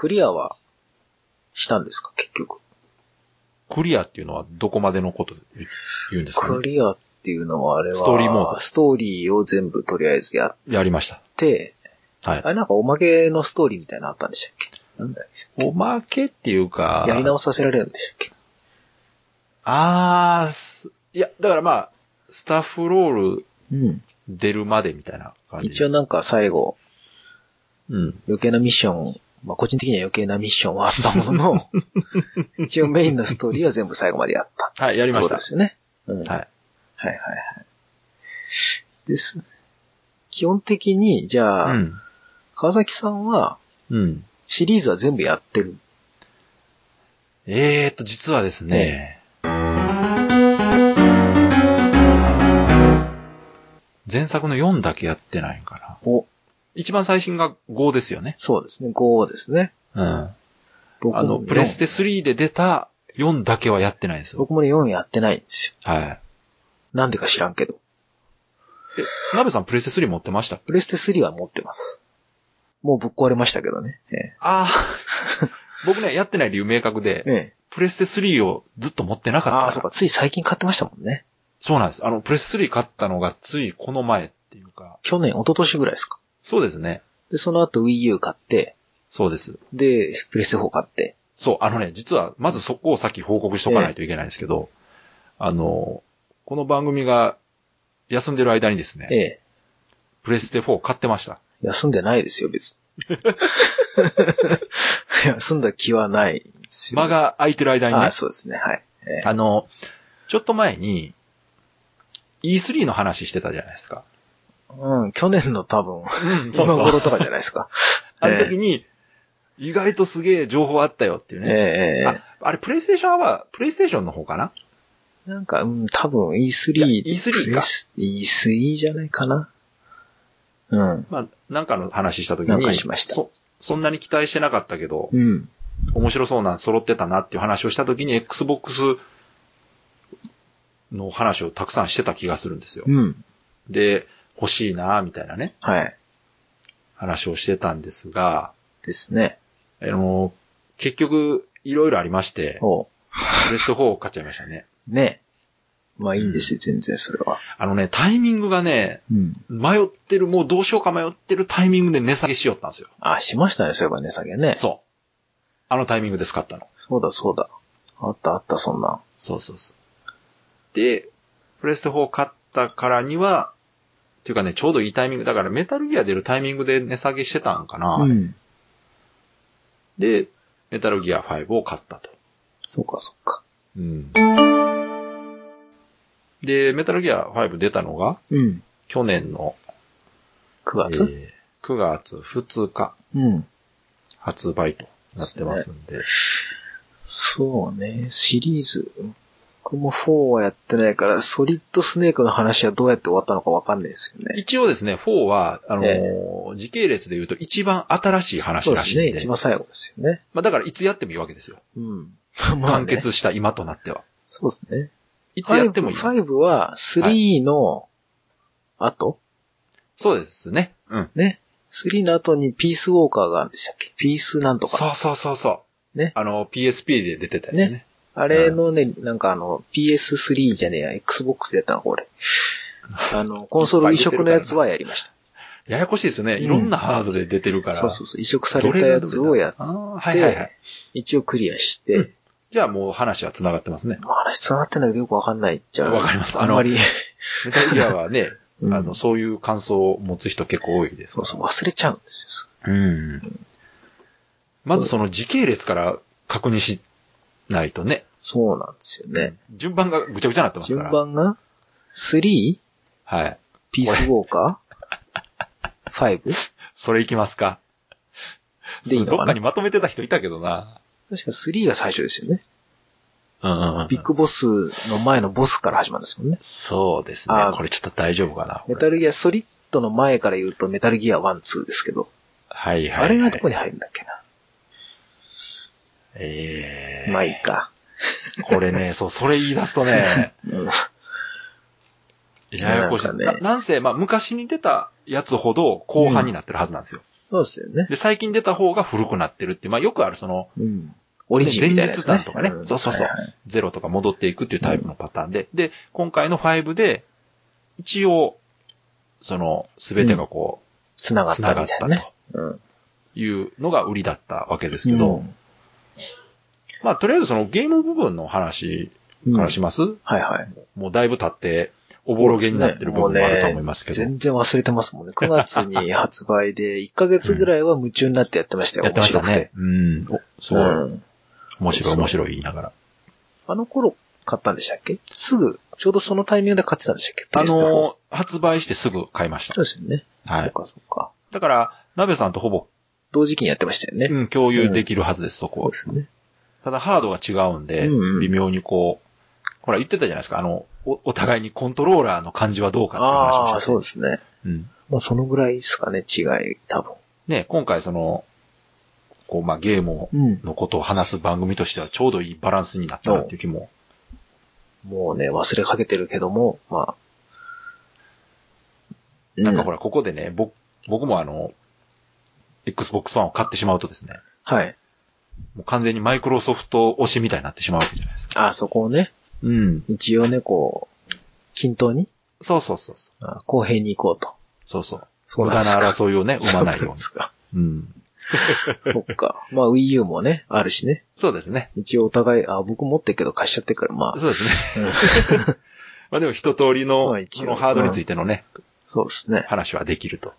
クリアはしたんですか、結局。クリアっていうのはどこまでのこと言うんですか、ね、クリアっていうのはあれは、ストーリーモードストーリーを全部とりあえずやっやりました。て、はいあ。れなんかおまけのストーリーみたいなのあったんでしたっけ？なんだっおまけっていうか、けやり直させられるんでしたっけ？あーす、いや、だからまあ、スタッフロールうん。出るまでみたいな感じ。一応なんか最後、うん。余計なミッション、まあ個人的には余計なミッションはあったものの、一応メインのストーリーは全部最後までやった。はい、やりましたそうで。すよね。うん。はい。はい。はいはいはい。です。基本的に、じゃあ、うん。川崎さんは、うん。シリーズは全部やってる。えーと、実はですね、前作の4だけやってないんかな。お、一番最新が5ですよね。そうですね。5ですね。うん。あの、プレステ4 3で出た4だけはやってないんですよ。僕もね、4やってないんですよ。はい。なんでか知らんけど。え、ナベさんプレステ3持ってました？プレステ3は持ってます。もうぶっ壊れましたけどね。えああ。僕ね、やってない理由明確でえ、ええプレステ3をずっと持ってなかったああ、そうか。つい最近買ってましたもんね。そうなんです。あの、プレステ3買ったのがついこの前っていうか、去年、一昨年ぐらいですか。そうですね。で、その後 Wii U 買って、そうです。で、プレステ4買って。そう、あのね、実は、まずそこを先報告しとかないといけないんですけど、あの、この番組が休んでる間にですね、ええ。プレステ4買ってました。休んでないですよ、別に。休んだ気はないですよ。間が空いてる間にねああ、、そうですね、はい。ええあの、ちょっと前に E3 の話してたじゃないですか。うん、去年の多分、うん今頃とかじゃないですか。あの時に、意外とすげえ情報あったよっていうええね。ええあ、あれ、プレイステーションアワー、プレイステーションの方かな？なんか、うん、多分 E3。いや E3 か E3 じゃないかな？うん。まあ、なんかの話した時に、なんかしましたそ、そんなに期待してなかったけど、うん。面白そうなん揃ってたなっていう話をした時に、Xbox の話をたくさんしてた気がするんですよ。うん。で、欲しいなみたいなね、はい。話をしてたんですが、ですね。あの、結局、いろいろありまして、おプレステ4を買っちゃいましたね。ね。まあいいんですよ、全然それは。あのね、タイミングがね、うん。迷ってる、もうどうしようか迷ってるタイミングで値下げしよったんですよ。あ、しましたね、そういえばね、下げね。そう。あのタイミングで使ったの。そうだ、そうだ。あった、あった、そんな。そうそうそう。で、プレステ4買ったからには、っていうかね、ちょうどいいタイミング、だからメタルギア出るタイミングで値下げしてたんかな。うん。で、メタルギア5を買ったと。そうか、そうか。うん。で、メタルギア5出たのが、うん。去年の、9月、えー9月2日うん。発売となってますんで。そうね、シリーズ？僕も4はやってないから、ソリッドスネークの話はどうやって終わったのかわかんないですよね。一応ですね、4は、あのーえ時系列で言うと一番新しい話そうですね、らしいんで。一番最後ですよね。まあだからいつやってもいいわけですよ。うん。まあ完ね、結した今となっては。そうですね。いつやってもいい。5 5は3の後、そうですね。うん。ね。3の後にピースウォーカーがあるんでしたっけ？ピースなんとか。そうそうそうそう。ねあの、PSP で出てたやつね。ねあれのね、なんかあの、PS3 じゃねえや、Xbox でやったの、これ。あの、コンソール移植のやつはやりました。ややこしいですね。いろんなハードで出てるから。そうそうそう、移植されたやつをやっあーはいはいはいて。、一応クリアして、うんじゃあもう話は繋がってますね。まあ話繋がってんだけどよくわかんないじゃあ。わかりますあんまり、メタルギアはね、うんあの、そういう感想を持つ人結構多いです。そうそう、忘れちゃうんですうん。まずその時系列から確認しないとね。よ。そうなんですよね。順番がぐちゃぐちゃになってますか順ら。番が？3? はい。ピースウォーカー ?5? それいきますか。でいいのかな？どっかにまとめてた人いたけどな。確か3が最初ですよね。うんうんうん。ビッグボスの前のボスから始まるんですもんね。そうですねあ。ーこれちょっと大丈夫かな。メタルギア、ソリッドの前から言うとメタルギア1、2ですけど、はいはい、はい。あれがどこに入るんだっけな？ええまあいいか。これね、そう、それ言い出すとね、うんややこしい。なんかねななんせ、まあ、昔に出たやつほど後半になってるはずなんですよ。そうですよね。で、最近出た方が古くなってるっていう、まあよくあるその、うん。オリジンね。前日談とかねんそうそうそうはいはいゼロとか戻っていくっていうタイプのパターンで、で、今回の5で、一応、その、すべてがこ繋がう、ったみたいなね。うん。う、いうのが売りだったわけですけど、うんまあとりあえずそのゲーム部分の話からします、はいはい。もうだいぶ経って、おぼろげになってる部分もあると思いますけど、全然忘れてますもんね。9月に発売で、1ヶ月ぐらいは夢中になってやってましたよ。やってました。ねうん。おすごい、うん。面白い面白い言いながら。あの頃買ったんでしたっけ？すぐ、ちょうどそのタイミングで買ってたんでしたっけ？あプレステ4のー発売してすぐ買いましたそう。ですよね。はい。そっかそっか。だから、鍋さんとほぼ、同時期にやってましたよね。うん、共有できるはずです、そこはそうで。すね。ただハードが違うんで、うんうん微妙にこう、ほら言ってたじゃないですか、あの、おお互いにコントローラーの感じはどうかって話ああ、をしててそうですね。うん。まあそのぐらいですかね、違い、多分。ね、今回その、こう、まあ、ゲームうん。のことを話す番組としてはちょうどいいバランスになったなっていう気も。もうね、忘れかけてるけども、まあ。ら。なんかほら、ここでね、僕、僕もあの、Xbox One を買ってしまうとですね、はい。もう完全にマイクロソフト推しみたいになってしまうわけじゃないですか。あそこをね、うん。一応ね、こう、均等に、そうそうそうそう。あ公平に行こうと。そうそう。そう無駄な争いをね、生まないようにそうで。すか。うん。そっか。まあ Wii U もね、あるしね。そうですね。一応お互い、あ、僕持ってるけど貸しちゃってるから、まあ。そうですね。うん まあでも一通りの、まあ一応そのハードについてのね、そうですね。話はできると。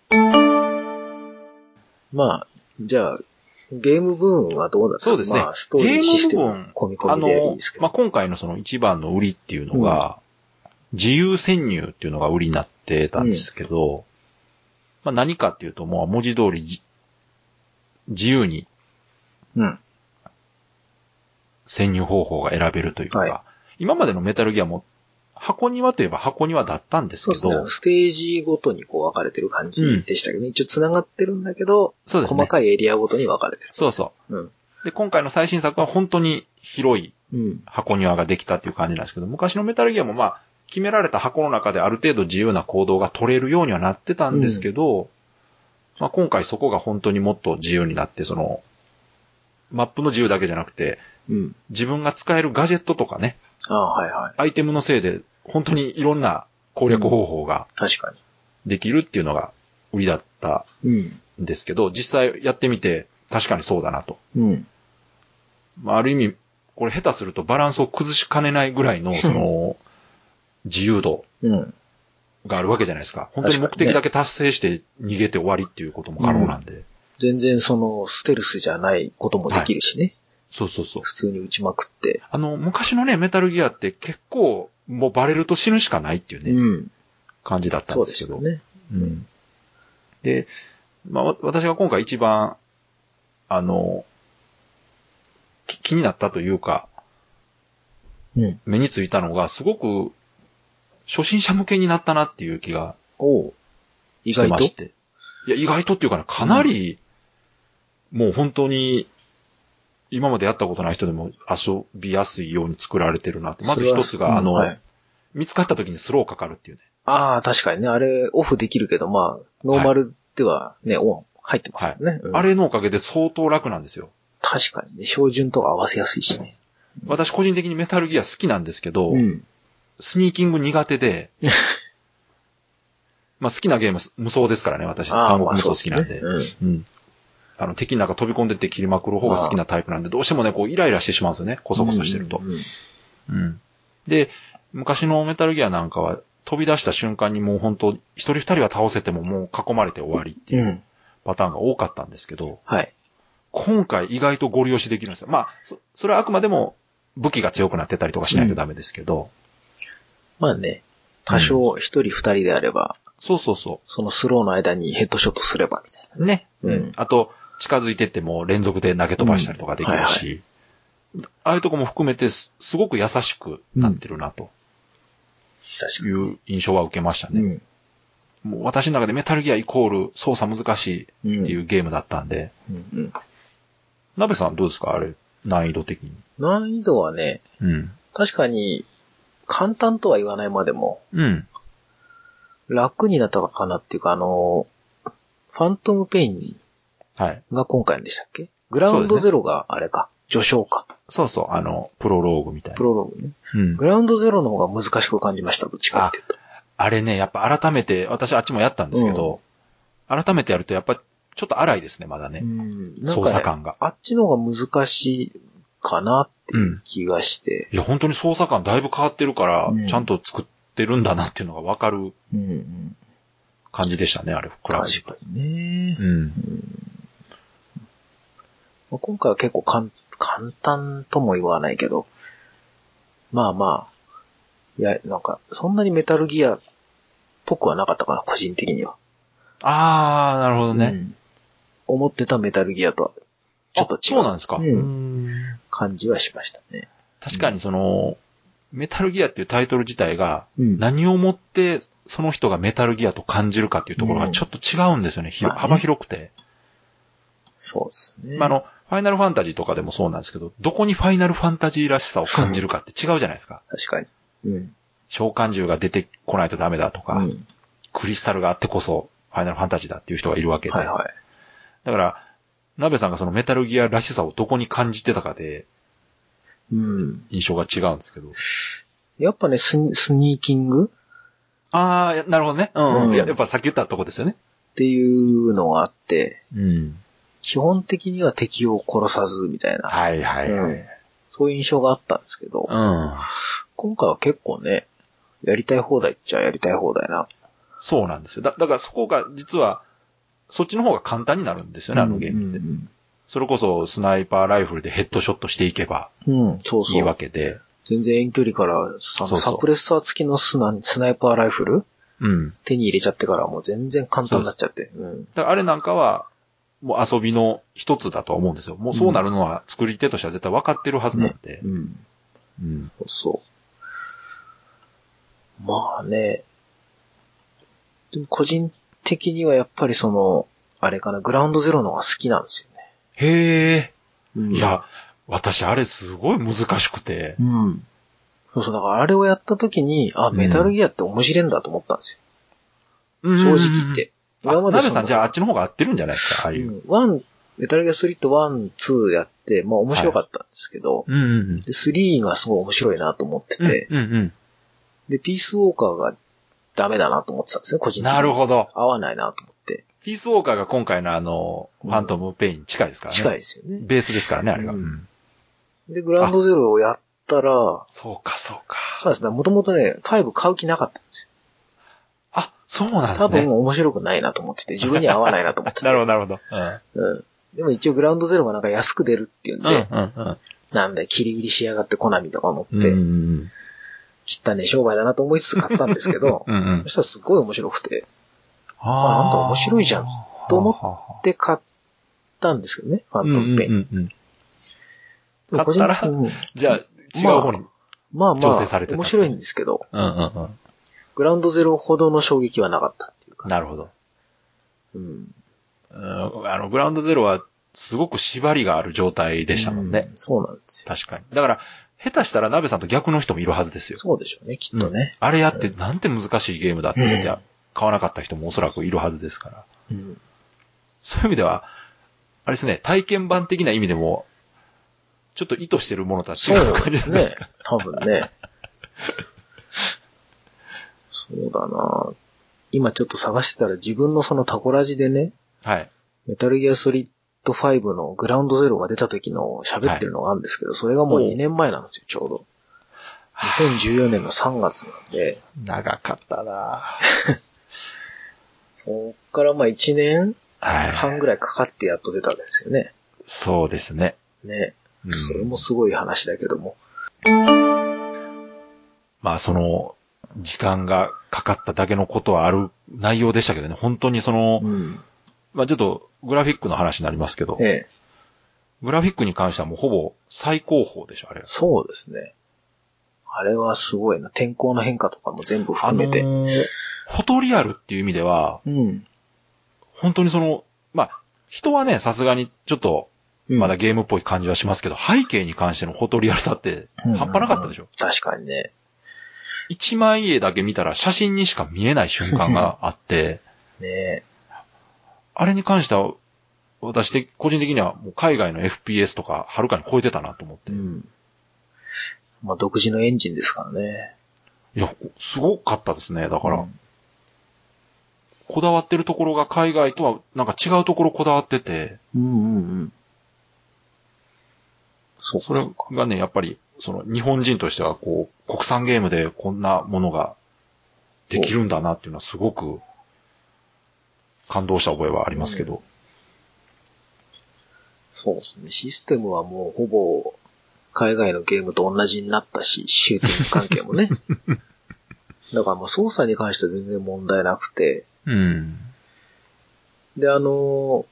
まあ、じゃあ、ゲーム部分はどうなんですか？そうですねまあ、ストーリーシステム込みあ込みでいいのですけ、ど。まあ今回のその一番の売りっていうのが、自由潜入っていうのが売りになってたんですけど、まあ何かっていうと、もう文字通りじ自由にうん。潜入方法が選べるというか、はい今までのメタルギアも箱庭といえば箱庭だったんですけど、そうですね。ステージごとにこう分かれてる感じでしたけどね。一応繋がってるんだけど、そうですね細かいエリアごとに分かれてる。そうそう。うん。で、今回の最新作は本当に広いうん。箱庭ができたっていう感じなんですけど、昔のメタルギアもまあ、決められた箱の中である程度自由な行動が取れるようにはなってたんですけど、まあ今回そこが本当にもっと自由になって、その、マップの自由だけじゃなくて、うん。自分が使えるガジェットとかね、ああ、はいはい。アイテムのせいで本当にいろんな攻略方法が確かできるっていうのが売りだったに。んですけど、実際やってみて確かにそうだなと。うん。うん。まあある意味、これ下手するとバランスを崩しかねないぐらいの、その、自由度うん。があるわけじゃないですか。本当に目的だけ達成して逃げて終わりっていうことも可能なんで。全然その、ステルスじゃないこともできるしね。そうそうそう。普通に撃ちまくって。あの、昔のね、メタルギアって結構、もうバレると死ぬしかないっていうね、うん。感じだったんそうでけど。ですすよね。うん。で、まあ、わ私が今回一番、あの、き気になったというか、うん。目についたのが、すごく、初心者向けになったなっていう気がおう意して外とまして。いや、意外とっていうかね、かなり、もう本当に、今までやったことない人でも遊びやすいように作られてるなって。まず一つが、あの、はい見つかった時にスローかかるっていうね。ああ、確かにね。あれ、オフできるけど、まあ、ノーマルではね、オン入ってますよね。うんあれのおかげで相当楽なんですよ。確かにね、標準と合わせやすいしね。私個人的にメタルギア好きなんですけど、うん。スニーキング苦手で、まあ好きなゲーム無双ですからね、私。三国無双好きなんで。ですね。うん。うん。あの、敵の中飛び込んでって切りまくる方が好きなタイプなんで、どうしてもね、こうイライラしてしまうんですよね。コソコソしてるとう。ん。で、昔のメタルギアなんかは飛び出した瞬間にもう本当一人二人は倒せてももう囲まれて終わりっていううん。パターンが多かったんですけど、はい。今回意外とゴリ押しできるんですよ。まあ、そそれはあくまでも武器が強くなってたりとかしないとダメですけど、まあね、多少一人二人であれば、そうそうそそのスローの間にヘッドショットすれば、みたいな。う。ね。うんあと、近づいてっても連続で投げ飛ばしたりとかできるし、うんああいうとこも含めてすすごく優しくなってるなと確いう印象は受けましたね。うん。もう私の中でメタルギアイコール操作難しいうん。っていうゲームだったんで、うんうん。鍋さんどうですか？あれ、難易度的に。難易度はね、うん。確かに、簡単とは言わないまでも、うん。楽になったかなっていうか、あの、ファントムペインはい。が今回のでしたっけ？グラウンドゼロがあれか。序章か。そうそう、あの、プロローグみたいプな。ロローグね。うんグ。ラウンドゼロの方が難しく感じました、どっちかっていうと。あれね、やっぱ改めて、私あっちもやったんですけど、改めてやるとやっぱちょっと荒いですね、まだね。うん。なん操作感が。あっちの方が難しいかなっていう気がして。いや、本当に操作感だいぶ変わってるから、うんちゃんと作ってるんだなっていうのがわかるうん、うん。感じでしたね、あれ、クラブ確かにね。うん。まあ今回は結構簡簡単とも言わないけど、まあまあ、いや、なんか、そんなにメタルギアっぽくはなかったかな、個人的には。あー、なるほどね。うん思ってたメタルギアとは、ちょっと違う。あそうなんですか。うんん感じはしましたね。確かにその、メタルギアっていうタイトル自体が、うん何をもってその人がメタルギアと感じるかっていうところがちょっと違うんですよね。ひまあね幅広くて。そうですね。まあ、あの、ファイナルファンタジーとかでもそうなんですけど、どこにファイナルファンタジーらしさを感じるかって違うじゃないですか。確かに。うん。召喚獣が出てこないとダメだとか、うん。クリスタルがあってこそファイナルファンタジーだっていう人がいるわけで。はいはい。だから、鍋さんがそのメタルギアらしさをどこに感じてたかでうん。印象が違うんですけど。やっぱね、スニスニーキング？ああ、なるほどね。うん、うんや。やっぱさっき言ったとこですよね。っていうのがあって、うん。基本的には敵を殺さずみたいな、はいはいはい。うんそういう印象があったんですけど、うん。今回は結構ね、やりたい放題っちゃやりたい放題な。そうなんですよ。だだからそこが実は、そっちの方が簡単になるんですよね、あのゲームって。うんそれこそスナイパーライフルでヘッドショットしていけばうん、うんそうそ。いいうわけで。全然遠距離から、サプレッサー付きのスナスナイパーライフルうん。手に入れちゃってからもう全然簡単になっちゃって。うん。だからあれなんかは、もう遊びの一つだと思うんですよ。もうそうなるのは作り手としては絶対分かってるはずなんで。うん。うん。そう。まあね。でも個人的にはやっぱりその、あれかな、グラウンドゼロの方が好きなん。ですよね。へえ。うん。いや、私あれすごい難しくて。うん。そうそう、だからあれをやった時に、あ、メタルギアって面白いん。だと思ったん。ですよ。うん。正直言って。あ、ナベさんじゃあああっちの方が合ってるんじゃないですか、ああいう。うん、ワン、メタルギア3とワン、ツーやって、まあ面白かったんですけど、うんうんで、3がすごい面白いなと思ってて、うん。うんうん。で、ピースウォーカーがダメだなと思ってたんですね、個人的に。なるほど。合わないなと思って。ピースウォーカーが今回のあの、ファントムペインに近いですからね。近いですよね。ベースですからね、あれが。ううんんで、グラウンドゼロをやったら、そうか、そうか。そうですね、もともとね、5買う気なかったんですあ、そうなんよ。ですね。多分面白くないなと思ってて、自分には合わないなと思ってて。なるほど、なるほど。うん。でも一応グラウンドゼロがなんか安く出るっていうんうん。で、うん、うん、なんだよ、キリギリしやがってコナミとか思って、うん。うんうん。汚ね商売だなと思いつつ買ったんですけど、うんうんそ。したらすごい面白くて、ああなんか面白いじゃんと思っで買ったんですけどね、ファントムペイン。うんうんうん。買ったらうんじゃあ、違う方に。まあまあ調整されて、た面白いんですけど、うんうんうん。グラウンドゼロほどの衝撃はなかったっていうか。なるほど。うん。うんあの、グラウンドゼロは、すごく縛りがある状態でしたもんね。うんそうなんですよ。確かに。だから、下手したら鍋さんと逆の人もいるはずですよ。そうでしょうね、きっとね。あれやって、なんて難しいゲームだって言ってうん買わなかった人もおそらくいるはずですから。うん。そういう意味では、あれですね、体験版的な意味でも、ちょっと意図してるものとは違そうう感じですねじゃないですか。。多分ね。そうだな今ちょっと探してたら自分のそのタコラジでね、はい。メタルギアソリッド5のグラウンドゼロが出た時の喋ってるのがあるんですけど、それがもうおう2年前なんですよ、ちょうど。2014年の3月なんで、長かったな そっからまあ1年はい。半ぐらいかかってやっと出たんですよね。そうですね。ね。うんそれもすごい話だけども。まあその、時間がかかっただけのことはある内容でしたけどね、本当にその、うん。まあちょっとグラフィックの話になりますけど、ええ。グラフィックに関してはもうほぼ最高峰でしょ、あれ。そうですね。あれはすごいな。天候の変化とかも全部あ含めて。のーフォトリアルっていう意味では、うん。本当にその、まあ、人はね、さすがにちょっと、うんまだゲームっぽい感じはしますけど、背景に関してのフォトリアルさって、うん半端なかったでしょ。確かにね。一枚絵だけ見たら写真にしか見えない瞬間があって、ねあれに関しては、私的、個人的にはもう海外の FPS とかはるかに超えてたなと思って。うん。まあ、独自のエンジンですからね。いや、すごかったですね。だから、うんこだわってるところが海外とはなんか違うところこだわってて、うんうんうん。そうそれ。がね、やっぱり、その日本人としてはこう、国産ゲームでこんなものができるんだなっていうのはすごく感動した覚えはありますけど。そうですね。システムはもうほぼ海外のゲームと同じになったし、シューティング関係もね。だからもう操作に関しては全然問題なくて、うん。で、あの、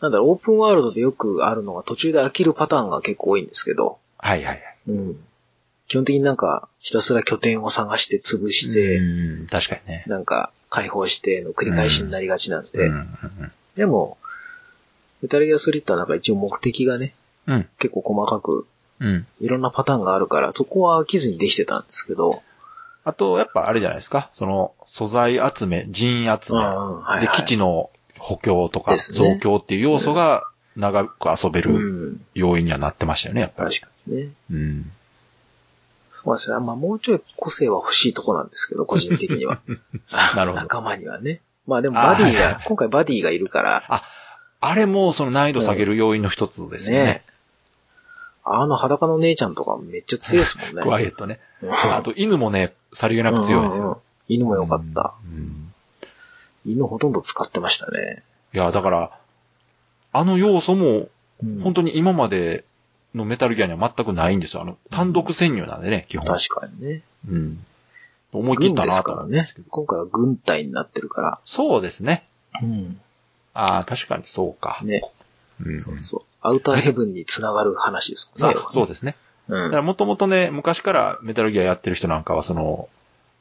なんだろう、オープンワールドでよくあるのが途中で飽きるパターンが結構多いんですけど、はいはいはい。うん。基本的になんか、ひたすら拠点を探して潰して、うん、確かにね。なんか、解放しての繰り返しになりがちなんで、うんうんでも、メタルギアソリッドはなんか一応目的がね、うん。結構細かく、うん。いろんなパターンがあるから、そこは飽きずにできてたんですけど、あと、やっぱあれじゃないですか。その、素材集め、人集め、うんはいはいで、基地の補強とか、増強っていう要素が長く遊べうるん、要因にはなってましたよね、やっぱり。確かにね。うん。そうですね。まあもうちょい個性は欲しいとこなんですけど、個人的には。なるほど仲間にはね。まあでもバディが、今回バディがいるから、あれもその難易度下げる要因の一つですよね。ねあの裸の姉ちゃんとかめっちゃ強いですもんね。クワイエットね。うんあと、犬もね、さりげなく強いんですうんうんうんよ。犬も良かった。うん犬ほとんど使ってましたね。いや、だから、あの要素も、本当当に今までのメタルギアには全くないんですよ。あの、単独潜入なんでね、基本。確かにね。うん。思い切ったなとすからね。今回は軍隊になってるから。そうですね。うん。ああ、確かにそうか。ね。うんそうそう。アウターヘブンにつながる話ですもんね。あそうですね。うだからん。もともとね、昔からメタルギアやってる人なんかは、その、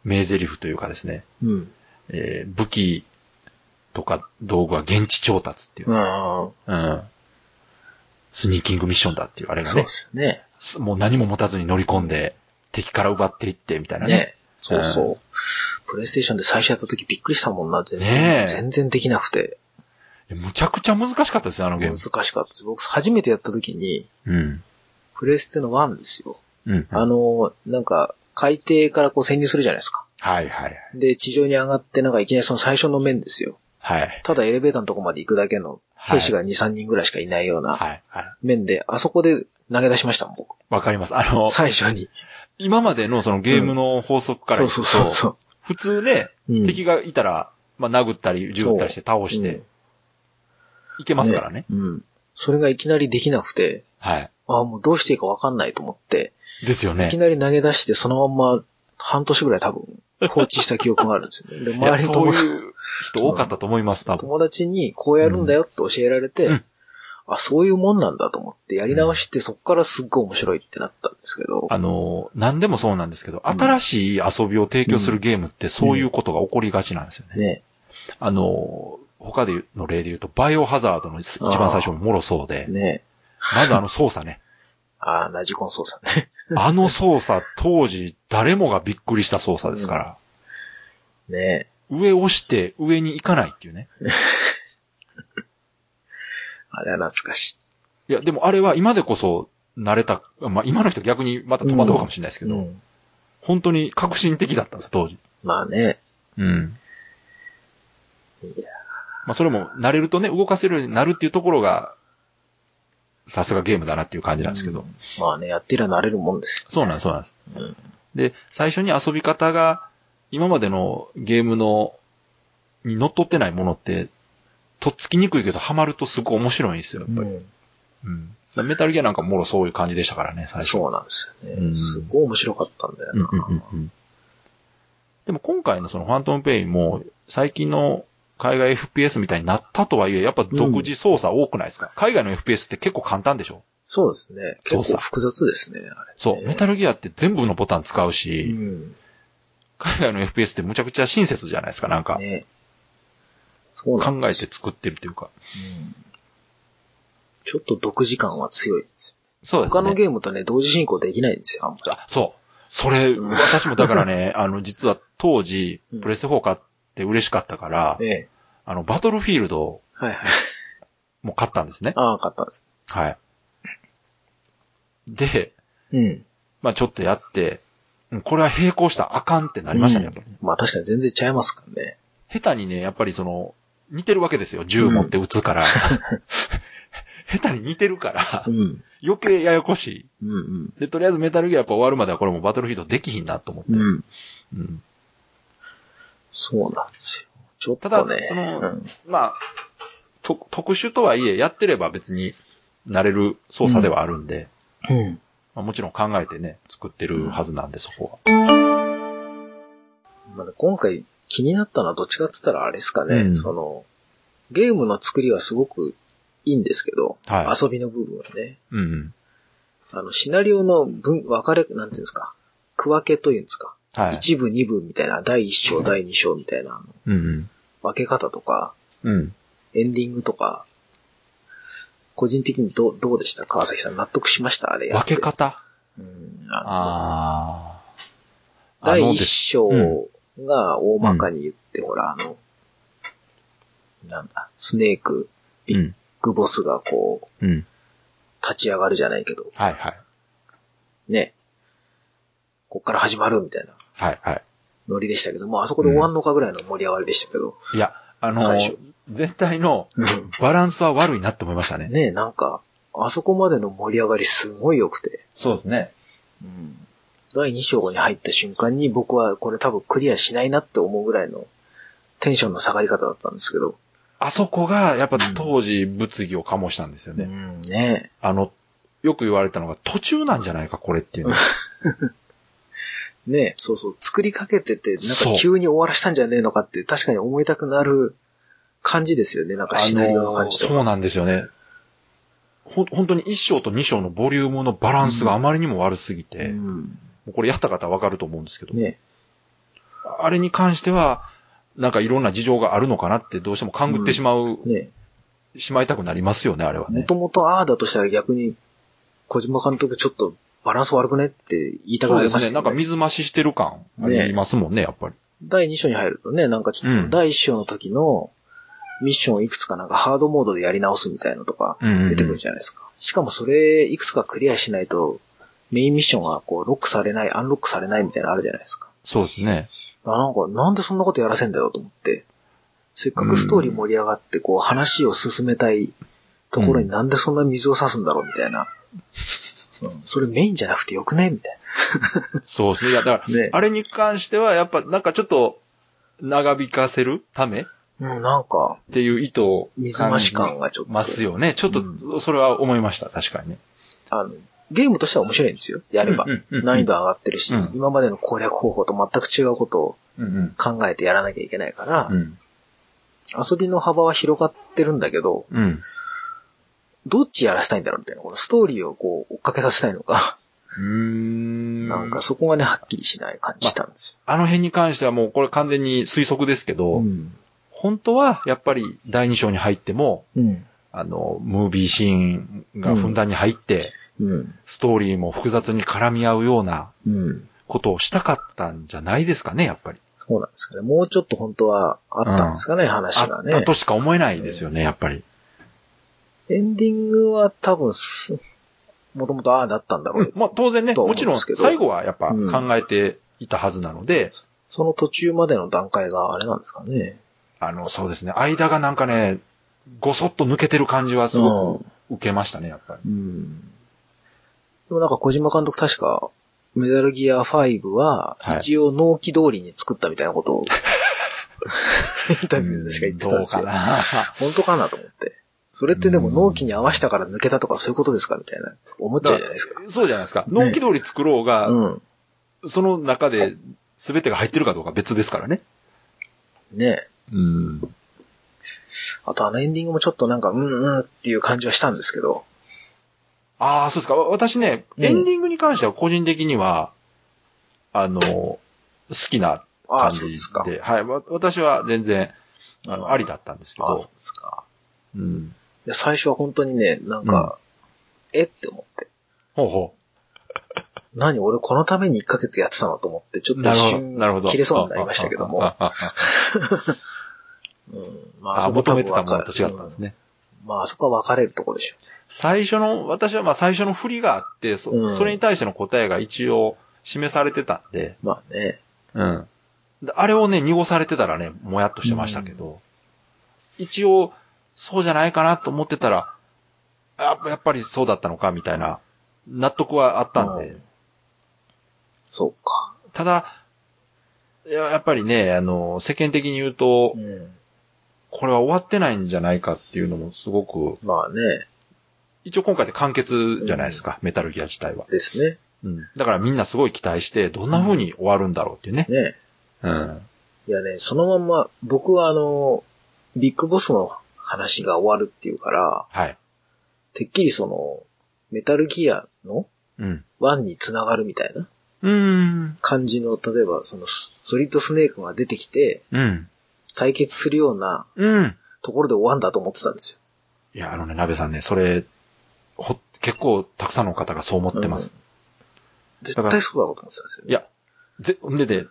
名台詞というかですね、うん。えー武器とか道具は現地調達っていうう、ん。うん。スニーキングミッションだっていうあれがねそうで、すよね。すもう何も持たずに乗り込んで、敵から奪っていって、みたいなね。ね。そうそう。プレイステーションで最初やった時びっくりしたもんな、全ね然。え全然できなくて。むちゃくちゃ難しかったですよ、あのゲー難ム。しかったです。僕初めてやった時に、うん。プレステの1ですよ。うん。あの、なんか、海底からこう潜入するじゃないですか。はいはい。で、地上に上がって、なんかいきなりその最初の面ですよ。はい。ただエレベーターのとこまで行くだけの、兵士が2、3人ぐらいしかいないようなはい。はい。面で、あそこで投げ出しましたもん、僕。わかります。あの、最初に。今までのそのゲームの法則からうくと、そうそうそ普通ね、う。うん敵がいたら、まあ、殴ったり、銃撃ったりして倒してうん、いけますからね。うん。それがいきなりできなくて、はい。ああ、もうどうしていいかわかんないと思って、ですよねいき。なり投げ出して、そのまんま半年ぐらい多分放置した記憶があるんですよね。で、周りの友達いう人多かったと思います、多分。友達にこうやるんだよって教えられて、うんあ、そういうもんなんだと思ってやり直して、そこからすっごい面白いってなったんですけど、あの、何でもそうなんですけど、うん新しい遊びを提供するゲームってそういうことが起こりがちなんですよね。ね。あの、他での例で言うと、バイオハザードの一番最初ももろそうで、ね。まずあの操作ね。ああ、ラジコン操作ね。あの操作、当時誰もがびっくりした操作ですから、ね。上押して上に行かないっていうね。あれは懐かしいや、でもあれは今でこそ慣れた、まあ今の人逆にまた戸惑うかもしれないですけい。ど、うん。本当に革新的だったんですよ、当時。まあね。うん。いやまあそれも慣れるとね、動かせるようになるっていうところが、さすがゲームだなっていう感じなんですけど。うんまあね、やってりゃ慣れるもんですよ。そうなんです、そうなんです。うんで、最初に遊び方が、今までのゲームの、に乗っ取ってないものって、とっつきにくいけど、ハマるとすごい面白いんですよ、やっぱり。うんうん。メタルギアなんかもろそういう感じでしたからね、最初。そうなんですよね。うんすごい面白かったんだよな。うんうんうんうん。でも今回のそのファントムペインも、最近の海外 FPS みたいになったとはいえ、やっぱ独自操作多くないですか、海外の FPS って結構簡単でしょ？そうですね。操作結構複雑ですね、あれね。そう、メタルギアって全部のボタン使ううし、ん。海外の FPS ってむちゃくちゃ親切じゃないですか、なんか。ね。そうな考えて作ってるっていうか。うんちょっと独自感は強いです。そうですね。他のゲームとね、同時進行できないんですよ、あんまり。あ、そう。それ、うん私もだからね、あの、実は当時うん、プレステ4買って嬉しかったから、ええ。あの、バトルフィールドはいはい。もう買ったんですね。ああ、買ったんです。はい。で、うん。まあちょっとやって、うんこれは並行したらあかんってなりましたね、やっぱり。まあ確かに全然ちゃいますからね。下手にね、やっぱりその、似てるわけですよ。銃持って撃つから。下手に似てるからう、ん。余計ややこしい。うんで、とりあえずメタルギアやっぱ終わるまではこれもバトルフィールドできひんなと思って。うん。うん。うんそうなんですよ。ちょっとたね。だ、その、うんまあ、と特殊とはいえ、やってれば別になれる操作ではあるんで、うん。まあ、もちろん考えてね、作ってるはずなんで、そこは。まあ今回気になったのはどっちかって言ったらあれですかね。うんその、ゲームの作りはすごくいいんですけど、はい遊びの部分はね。うんうん。あの、シナリオの分、分かれ、なんていうんですか。区分けというんですか。はい。一部、二部みたいな、第一章、第二章みたいな、うん。分け方とか、うん。エンディングとか、個人的にどう、どうでした？川崎さん納得しました？あれやって分け方？うんあのああ。第一章が大まかに言って、ほら、あの、なんだ、スネーク、ビッうん。グボスがこう、うん。立ち上がるじゃないけど、はいはい。ね。こっから始まるみたいなはいはい。ノリでしたけど、もうあそこで終わんのかぐらいの盛り上がりでしたけど、いや、あの最初全体のバランスは悪いなって思いましたね。ねなんか、あそこまでの盛り上がりすごい良くて、そうですね。うん第2章に入った瞬間に僕はこれ多分クリアしないなって思うぐらいのテンションの下がり方だったんですけど、あそこが、やっぱ当時物議を醸したんですよね。うん、ねあの、よく言われたのが途中なんじゃないか、これっていうの。ねそうそう、作りかけてて、なんか急に終わらしたんじゃねえのかって確かに思いたくなる感じですよね、なんかシナリオの感じとか。そうなんですよね。ほん、本当に1章と2章のボリュームのバランスがあまりにも悪すぎて、もうんうこれやった方はわかると思うんですけど、ねあれに関しては、なんかいろんな事情があるのかなってどうしても勘ぐってしまう、ねしまいたくなりますよね、あれはね。もともとああだとしたら逆に、小島監督ちょっとバランス悪くねって言いたくそうでね。なりますすよなんか水増ししてる感ありますもんね、やっぱり。第2章に入るとね、なんかちょっと第1章の時のミッションをいくつかなんかハードモードでやり直すみたいのとかうんうんうん出てくるじゃないですか。しかもそれいくつかクリアしないとメインミッションがこうロックされない、アンロックされないみたいなのあるじゃないですか。そうですね。あなんかなんでそんなことやらせんだよと思って。せっかくストーリー盛り上がってこう話を進めたいところになんでそんな水を差すんだろうみたいな。うん、それメインじゃなくてよくねみたいそうですね。いや、だから、ねあれに関しては、やっぱ、なんかちょっと、長引かせるため。うん、なんか、ていう意図を水増し感がちょっと。ますよね。ちょっと、それは思いました。確かにね。あの、ゲームとしては面白いんですよ。やれば。難易度上がってるし、うん今までの攻略方法と全く違うことをうん考えてやらなきゃいけないから、うん。遊びの幅は広がってるんだけど、うん。どっちやらせたいんだろうみたいな、このストーリーをこう追っかけさせたいのか、うーん。なんかそこがね、はっきりしない感じしたんですあの辺に関してはもうこれ完全に推測ですけよ。ど、うん。本当はやっぱり第2章に入っても、うん。あの、ムービーシーンがふんだんに入って、うん。ストーリーも複雑に絡み合うようなうん。ことをしたかったんじゃないですかね、やっぱり。そうなんですかね。もうちょっと本当はあったんですかね、話あがねった。としか思えないですよね、やっぱり。エンディングは多分す、もともとああだったんだろう。うんまあ当然ね、もちろん最後はやっぱうん考えていたはずなので、その途中までの段階があれなんですかね。あの、そうですね、間がなんかね、ごそっと抜けてる感じはすごく受けましたね、やっぱり。うん。でもなんか小島監督確か、メダルギア5ははい、一応納期通りに作ったみたいなことを、インタビューでしか言ってたんですよ。どうかな。本当かなと思って。それってでも納期に合わせたから抜けたとかそういうことですかみたいな。思っちゃうじゃないですか。そうじゃないですか。納期通り作ろうが、うん。その中で全てが入ってるかどうか別ですからね。ねうん。あとあのエンディングもちょっとなんか、うんうんっていう感じはしたんですけど。ああ、そうですか。わ私ね、うんエンディングに関しては個人的には、あの、好きな感じで、ですか。はい。わ私は全然、あの、うんありだったんですけどああ、、そうですか。うん。で最初は本当にね、なんか、えって思って。ほうほ何俺このために1ヶ月やってたのと思って、ちょう。っと。一瞬。切れそうになりましたけども。あああああ うん、まあ求めてたものと違ったんですね。まあ、あそこは分かれるところでしょ最初の、私はまあ最初の振りがあって、そ,、うんそれに対しての答えが一応示されてたんで、う。まあね。うん。であれをね、濁されてたらね、もやっとしてましたけど、一応、そうじゃないかなと思ってたら、あやっぱりそうだったのか、みたいな、納得はあったんで、うんそうか。ただ、やっぱりね、あの、世間的に言うとう、ん。これは終わってないんじゃないかっていうのもすごく、まあね。一応今回で完結じゃないですか、メタルギア自体は。ですね。うん。だからみんなすごい期待して、どんな風に終わるんだろうっていうね。ね。うん。いやね、そのまんま、僕はあの、ビッグボスの話が終わるっていうから、はい。てっきりその、メタルギアのうん。1に繋がるみたいなうーん。感じの、例えばそのスソリッドスネークが出てきて、うん。対決するようなうん。ところで終わんだと思ってたんですよ。いや、あのね、鍋さんね、それ、ほ、結構たくさんの方がそう思ってます。絶対そうだろうと思ってたんですよ、ね。いや、ぜ、でで、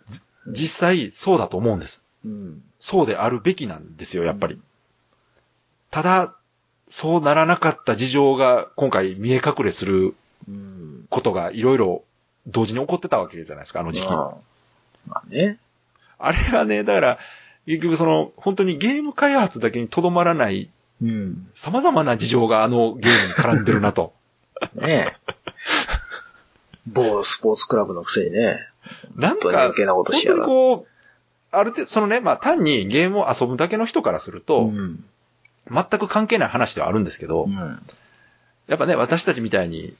じ実際そうだと思うんです。うん。そうであるべきなんですよ、やっぱり。ただ、そうならなかった事情が今回見え隠れするうん。ことがいろいろ同時に起こってたわけじゃないですか、あの時期。まあ、まあね。あれはね、だから、結局その、本当にゲーム開発だけにとどまらないうん。様々な事情があのゲームに絡んでるなと。ねえ。某スポーツクラブのくせにね。なんか、本当にこと本当しやがる。にこう、ある程度、そのね、まあ単にゲームを遊ぶだけの人からすると、うん。全く関係ない話ではあるんですけど、うん。やっぱね、私たちみたいに、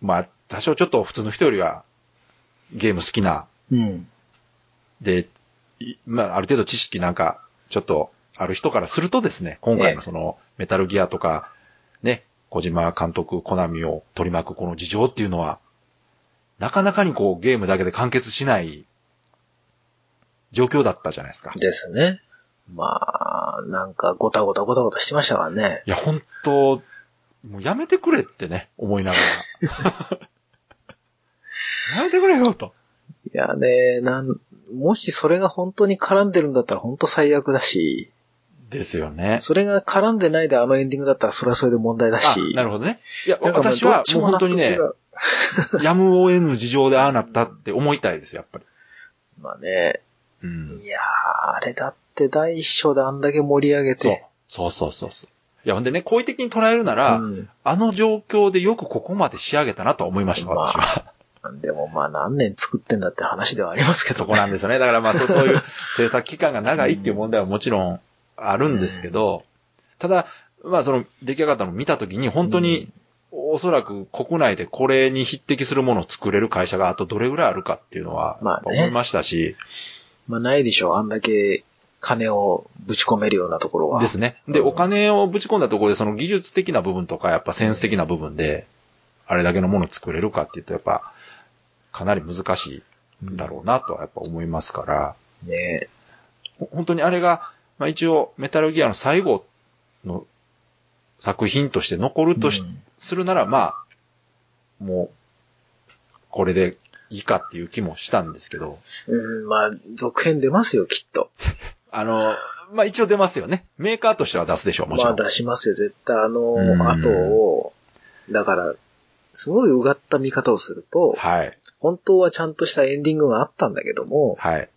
まあ、多少ちょっと普通の人よりは、ゲーム好きな、うん。で、いまあ、ある程度知識なんか、ちょっとある人からするとですね、今回のその、メタルギアとか、ね、小島監督、コナミを取り巻くこの事情っていうのは、なかなかにこう、ゲームだけで完結しない、状況だったじゃないですか。ですね。まあ、なんか、ごたごたごたごたしてましたからね。いや、本当もうやめてくれってね、思いながら。やめてくれよと。いやね、なん、もしそれが本当に絡んでるんだったら本当最悪だし、ですよね。それが絡んでないであのエンディングだったらそれはそれで問題だあし。、なるほどね。いや、私はもう本当にねやむを得ぬ事情でああなったって思いたいです、やっぱり。まあね、うんい。やー、あれだって第一章であんだけ盛り上げそうて。。そうそうそうそう。いや、ほんでね、好意的に捉えるなら、うんあの状況でよくここまで仕上げたなと思いました、まあ私は。でもまあ何年作ってんだって話ではありますけど、そこなんですよね。だからまあそうそういう制作期間が長いっていう問題はもちろんあるんですけど、ただ、まあその出来上がったのを見たときに本当に、おそらく国内でこれに匹敵するものを作れる会社があとどれぐらいあるかっていうのはまあね思いましたし、まあないでしょう。あんだけ金をぶち込めるようなところは。ですね。で、うんお金をぶち込んだところでその技術的な部分とかやっぱセンス的な部分で、あれだけのものを作れるかっていうとやっぱかなり難しいんだろうなとはやっぱ思いますから、ねほ本当にあれが、まあ一応メタルギアの最後の作品として残るとし、うんするならまあ、もう、これでいいかっていう気もしたんですけど、うん、まあ、続編出ますよ、きっと。あの、まあ一応出ますよね。メーカーとしては出すでしょう、もちろん。まあ出しますよ、絶対あのうん、後を、だから、すごいうがった見方をすると、はい。本当はちゃんとしたエンディングがあったんだけども、はい。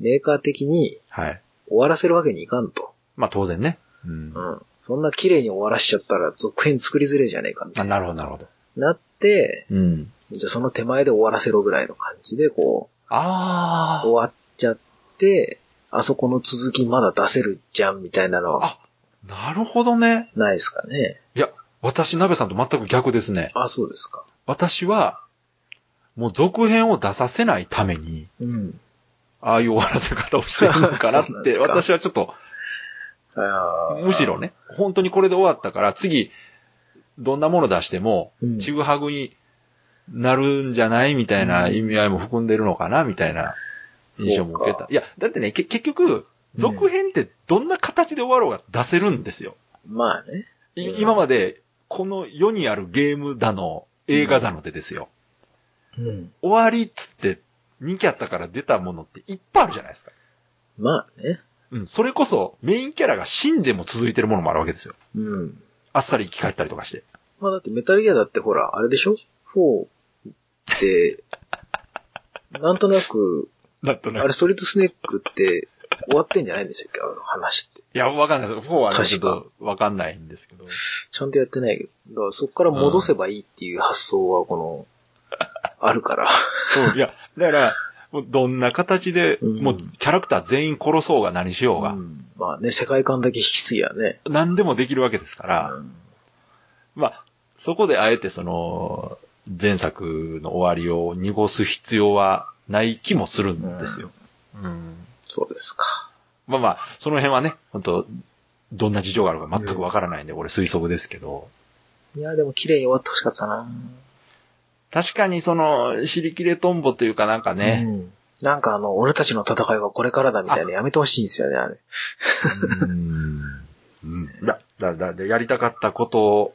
メーカー的にはい。終わらせるわけにいかんと。まあ当然ね。うん。うん。そんな綺麗に終わらしちゃったら続編作りづれえじゃねえかみたあ、いな。なるほど、なるほど。なって、うん。じゃあその手前で終わらせろぐらいの感じで、こう、あ終わっちゃって、あそこの続きまだ出せるじゃんみたいなのはあ、なるほどね。ないですかね。いや、私、鍋さんと全く逆ですね。あ、そうですか。私は、もう続編を出させないために、うん。ああいう終わらせ方をしてるのかなって、私はちょっと、むしろ。ね、本当にこれで終わったから、次、どんなもの出してもう、んちぐはぐになるんじゃないみたいな意味合いも含んでるのかなみたいな印象も受けた。いや、だってね、け結局、続編ってどんな形で終わろうが出せるんですよ。まあね。いうん今まで、この世にあるゲームだの、映画だのでですよ。うん。終わりっつって人気あったから出たものっていっぱいあるじゃないですか。まあね。うん、それこそメインキャラが死んでも続いてるものもあるわけですよ。うん。あっさり生き返ったりとかして。まあだってメタルギアだってほら、あれでしょ ?4 って、なんとなく、なんとあれ、ストリートスネークって終わってんじゃないんですよ、あの話って。いや、わかんないです。4はちょっとわかんないんですけど。ちゃんとやってないけど。だからそこから戻せばいいっていう発想は、この、あるから。そう、いや、だから、もうどんな形で、うんもうキャラクター全員殺そうが何しようが、うんまあね、世界観だけ引き継ぎやね。何でもできるわけですから、うんまあ、そこであえてその、前作の終わりを濁す必要はない気もするんですよ。うんそうですか。まあまあ、その辺はね、本当どんな事情があるか全くわからないんで、これ推測ですけど、いや、でも綺麗に終わってほしかったな。確かにその、尻切れトンボというかなんかね、うんなんかあの、俺たちの戦いはこれからだみたいなやめてほしいんですよね、あれ。うん。うん。だ、だ、だ、でやりたかったことを、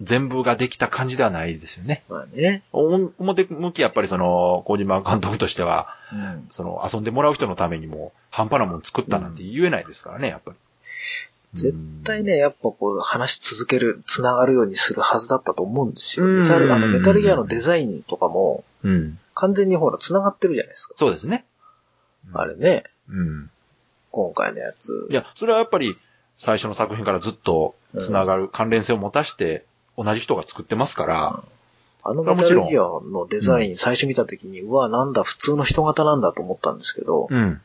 全部ができた感じではないですよね。まあね。お表向きやっぱりその、小島監督としては、うん。その、遊んでもらう人のためにも、半端なもん作ったなんて言えないですからね、やっぱり。絶対ね、やっぱこう、話し続ける、繋がるようにするはずだったと思うんですよ。うんメタル、あの、メタルギアのデザインとかも、うん。完全にほら、繋がってるじゃないですか。そうですね。あれね、うん。今回のやつい。や、それはやっぱり、最初の作品からずっと繋がる、関連性を持たして、同じ人が作ってますから、あのそれはもちろんメタルギアのデザイン、最初見た時に、うわ、なんだ、普通の人型なんだと思ったんですけど、うん。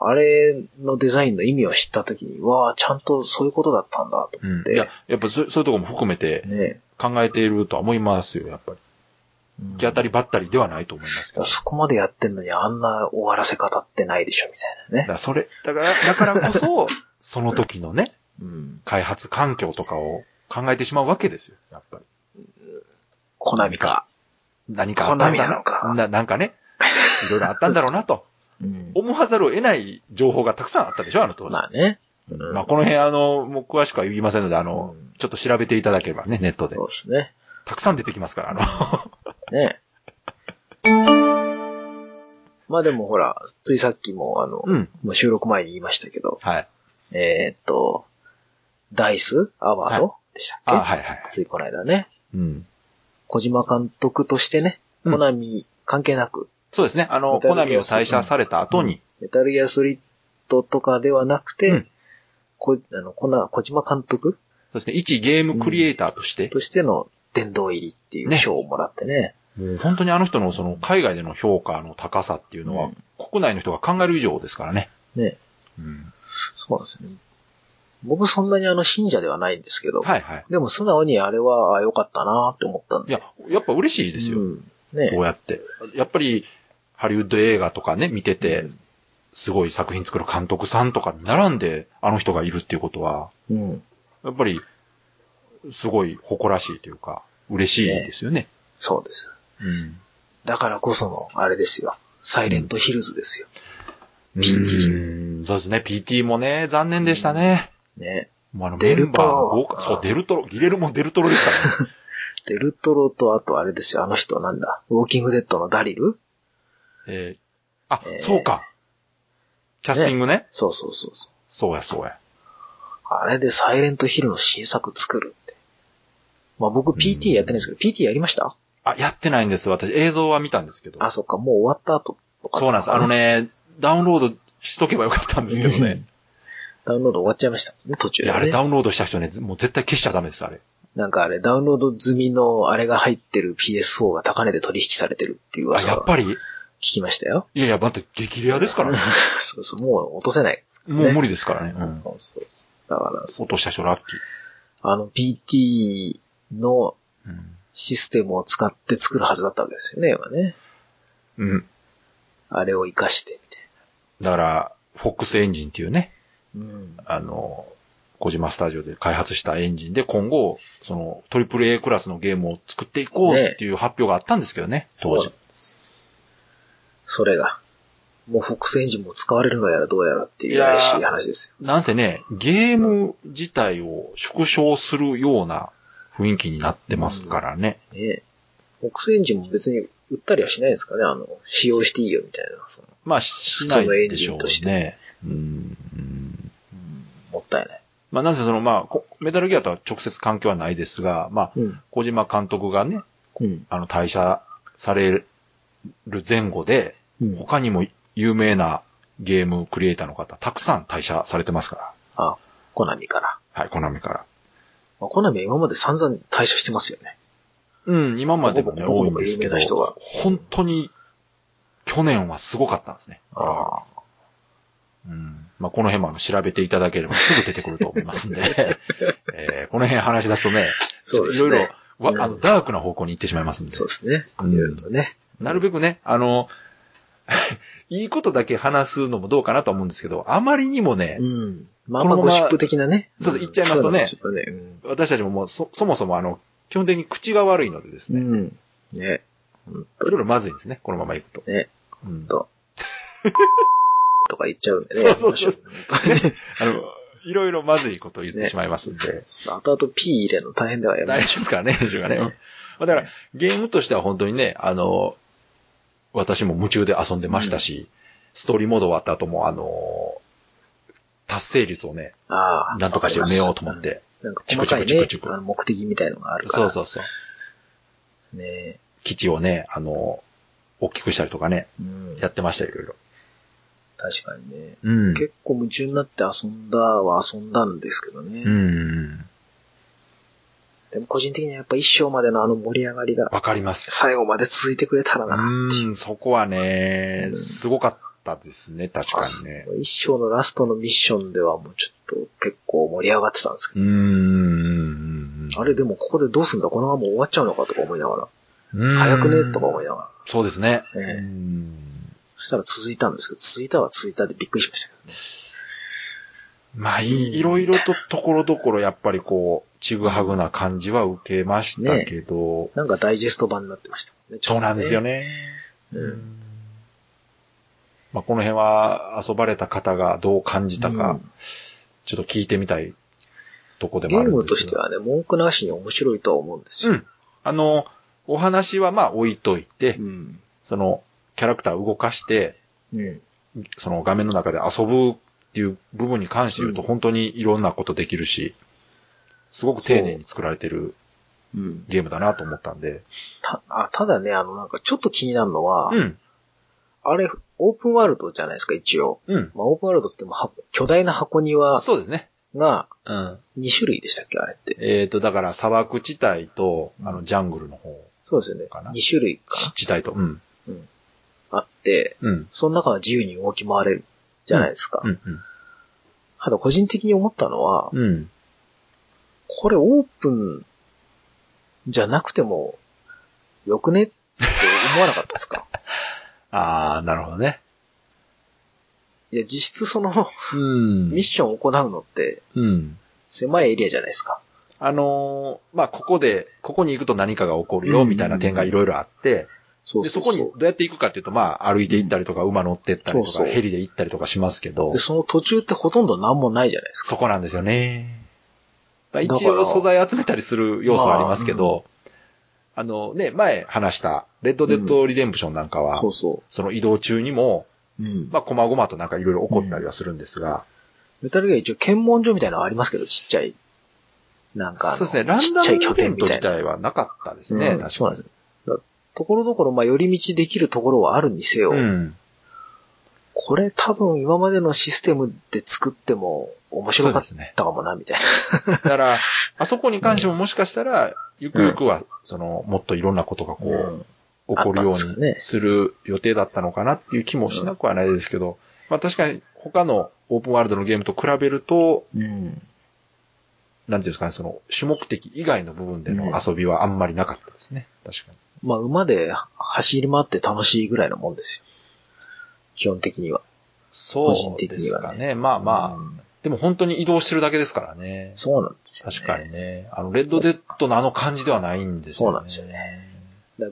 あれのデザインの意味を知った時に、うわ、ちゃんとそういうことだったんだと思って。いや、やっぱそそういうところも含めてね、考えているとは思いますよ、やっぱり。うん行き当たりばったりではないと思いますけど。そこまでやってんのにあんな終わらせ方ってないでしょ、みたいなね。だそれ、だから、だからこそ、その時のね、うん。開発環境とかを考えてしまうわけですよ、やっぱり。コナミか。何かあったんだなのかななんかね、いろいろあったんだろうなと、うん。思わざるを得ない情報がたくさんあったでしょ、あの当時。まあね。うんまあ、この辺、あの、もう詳しくは言いませんので、あの、うんちょっと調べていただければね、ネットでそ。うですね。たくさん出てきますから、あの、ね。まあでもほら、ついさっきもあの、うん。もう収録前に言いましたけど、はい。えーっと、ダイス？アワード、でしたっけ？あ、はいはい。ついこの間ね。うん。小島監督としてね、うんコナミ関係なく、そうですね。あの、コナミを退社された後に、メタルギアソリッドとかではなくて、うんこあのこな小島監督？そうですね、一ゲームクリエイターとして、としての殿堂入りっていうね賞をもらってね。もう本当にあの人のその海外での評価の高さっていうのは、うん国内の人が考える以上ですからね。ね。うん。そうなんですよね。僕そんなにあの信者ではないんですけど、はいはい。でも素直にあれはあ良かったなって思ったんで。いや、やっぱ嬉しいですよ。うんねそうやって。やっぱり、ハリウッド映画とかね、見てて、すごい作品作る監督さんとかに並んで、あの人がいるっていうことは、うん。やっぱり、すごい誇らしいというか、嬉しいですよね。そうです。うん。だからこその、あれですよ。サイレントヒルズですよ。うんそうですね。PT もね、残念でしたね。ね。もうあのデルトロメンバーの豪華、そう、デルトロ、ギレルモ・デルトロですからね。デルトロと、あとあれですよ。あの人なんだ。ウォーキングデッドのダリル？えーあ、えーそうか。キャスティングね。そうそうそうそう。そうや、そうや。あれでサイレントヒルの新作作るって。まあ僕 PT やってないんですけど、PT やりました？あ、やってないんです。私、映像は見たんですけど。あ、そっか、もう終わった後とか。そうなんです。あの。ね、ダウンロードしとけばよかったんですけどね。ダウンロード終わっちゃいましたね、途中で、ね。あれダウンロードした人ね、ずもう絶対消しちゃダメです、あれ。なんかあれ、ダウンロード済みのあれが入ってる PS4 が高値で取引されてるっていうあ、噂を聞やっぱり？きましたよ。いやいや、待って、激レアですからね。そうそう、もう落とせないね、もう無理ですからね。うん。そうそう。だから、そう落とした人ラッキあの PT の。システムを使って作るはずだったわけですよね、今ね。うん。あれを活かして、みたいだから、フォックスエンジンっていうね、な。うん。あの、小島スタジオで開発したエンジンで今後、その、トリプル A クラスのゲームを作っていこうっていう発表があったんですけどね、当時。それが、もうフォックスエンジンも使われるのやらどうやらっていう怪しい話ですよ。なんせね、ゲーム自体を縮小するような雰囲気になってますからね。ねフォックスエンジンも別に売ったりはしないんですかね？あの、使用していいよみたいな。まあ、しないでしょうね。うん。うんうんもったいない。まあ、なぜその、まあこ、メタルギアとは直接関係はないですが、まあ、うん。小島監督がね、うん。あの、退社される前後で、うん。他にも有名なゲームクリエイターの方、たくさん退社されてますから。あ、コナミから。はい、コナミから。まあ、コナミは今まで散々退社してますよね。うん、今までもね、多いんですけど本当に、去年はすごかったんですね。ああ。うん。まあ、この辺もあの調べていただければすぐ出てくると思いますんで、えーこの辺話し出すとね、そうですねいろいろ、わうんあの、ダークな方向に行ってしまいますんで、そうですね。うんいろいろとね。なるべくね、あの、いいことだけ話すのもどうかなと思うんですけど、あまりにもねう、ん。まあまあゴシップ的なね。そうそう言っちゃいますとねとね。私たちももうそ、そもそもあの、基本的に口が悪いのでですね、うん。うん。ね。いろいろまずいんですね、このまま行くと。ね。うんと。とか言っちゃうんでね。そうそうそうあの、いろいろまずいことを言ってしまいますんで。う後々 P 入れるの大変ではやめ大ましょ丈夫ですからね、編集がね。まあだから、ゲームとしては本当にね、あの、私も夢中で遊んでましたし、ストーリーモード終わった後も、あの、達成率をね、う。ああ。なんとかして埋めようと思っうん。て。なんか細かいねチクチクチク目的みたいのがあるから。そうそうそう。う。ね基地をね、あの、大きくしたりとかね、うん。やってましたよ、いろいろ。確かにね。うん結構夢中になって遊んだは遊んだんですけどね。うん。でも個人的にはやっぱ一章までのあの盛り上がりがわかります。最後まで続いてくれたらなううん、そこはねう、んすごかったですね、確かにね。一章のラストのミッションではもうちょっと結構盛り上がってたんですけうーん。ど、あれでもここでどうすんだ？このまま終わっちゃうのかとか思いながうんら、早くね？とか思いながら、そうですね。ええうんそしたら続いたんですけど、続いたは続いたでびっくりしましたけどね。まあ、いいろいろとところどころやっぱりこう、ちぐはぐな感じは受けましたけど、なんかダイジェスト版になってましたもんね。そうなんですよね。ね。うんまあ、この辺は遊ばれた方がどう感じたか、うんちょっと聞いてみたいとこでゲーもあるんですがムとしてはね、文句なしに面白いとは思うんですよ。うん。あの、お話はまあ置いといて、うん。その、キャラクターを動かして、うん。その画面の中で遊ぶっていう部分に関して言うとうん本当にいろんなことできるし、すごく丁寧に作られてるうん。ゲームだなと思ったんで。た、あ、ただね、あの、なんかちょっと気になるのは、うん。あれ、オープンワールドじゃないですか、一応。うん。まあ、オープンワールドってもは、巨大な箱庭そうですね。がうん。2種類でしたっけ、あれって。えっ、と、だから砂漠地帯と、あの、ジャングルの方、そうですよねかな。2種類か地帯と。うん。な。あって、うん。その中は自由に動き回れるじゃないですか。うん。ただ個人的に思ったのは、うん。うん。これオープンじゃなくてもよくねって思わなかったですか？あー、なるほどね。いや、実質そのうんミッションを行うのってうん。狭いエリアじゃないですか。あのーまあ、ここで、ここに行くと何かが起こるよ、うんみたいな点がいろいろあって、で、そうそそうそうこにどうやって行くかっていうと、まあ、歩いて行ったりとか、馬乗ってったりとか、そうそうヘリで行ったりとかしますけどで、、その途中ってほとんど何もないじゃないですか。そこなんですよね。まあ、だから一応素材集めたりする要素はありますけど、あのね、前話した、レッドデッドリデンプションなんかは、そうそその移動中にも、う。うん。まあ、細々となんかいろいろ起こったりはするんですが、メタルギア一応検問所みたいなのありますけど、ちっちゃい。なんかあのそうですね、ランダちっちゃい拠ムイベント点みたいな。自体はなかったですね、うん確かに。そうなんですよ。だところどころ、まあ、寄り道できるところはあるにせよ、うん。これ多分今までのシステムで作っても面白かっそうですねたかもな、みたいな。だから、あそこに関してももしかしたら、ゆくゆくは、その、もっといろんなことがこう、起こるようねにする予定だったのかなっていう気もしなくはないですけど、まあ確かに他のオープンワールドのゲームと比べると、うん。なんていうんですかね、その主目的以外の部分での遊びはあんまりなかったですね。確かに。まあ、馬で走り回って楽しいぐらいのもんですよ。基本的には。そうですかね。まあまあ、うんでも本当に移動してるだけですからね。そうなんですよ、ね。確かにね。あの、レッドデッドのあの感じではないんですよね。そうなんですよね。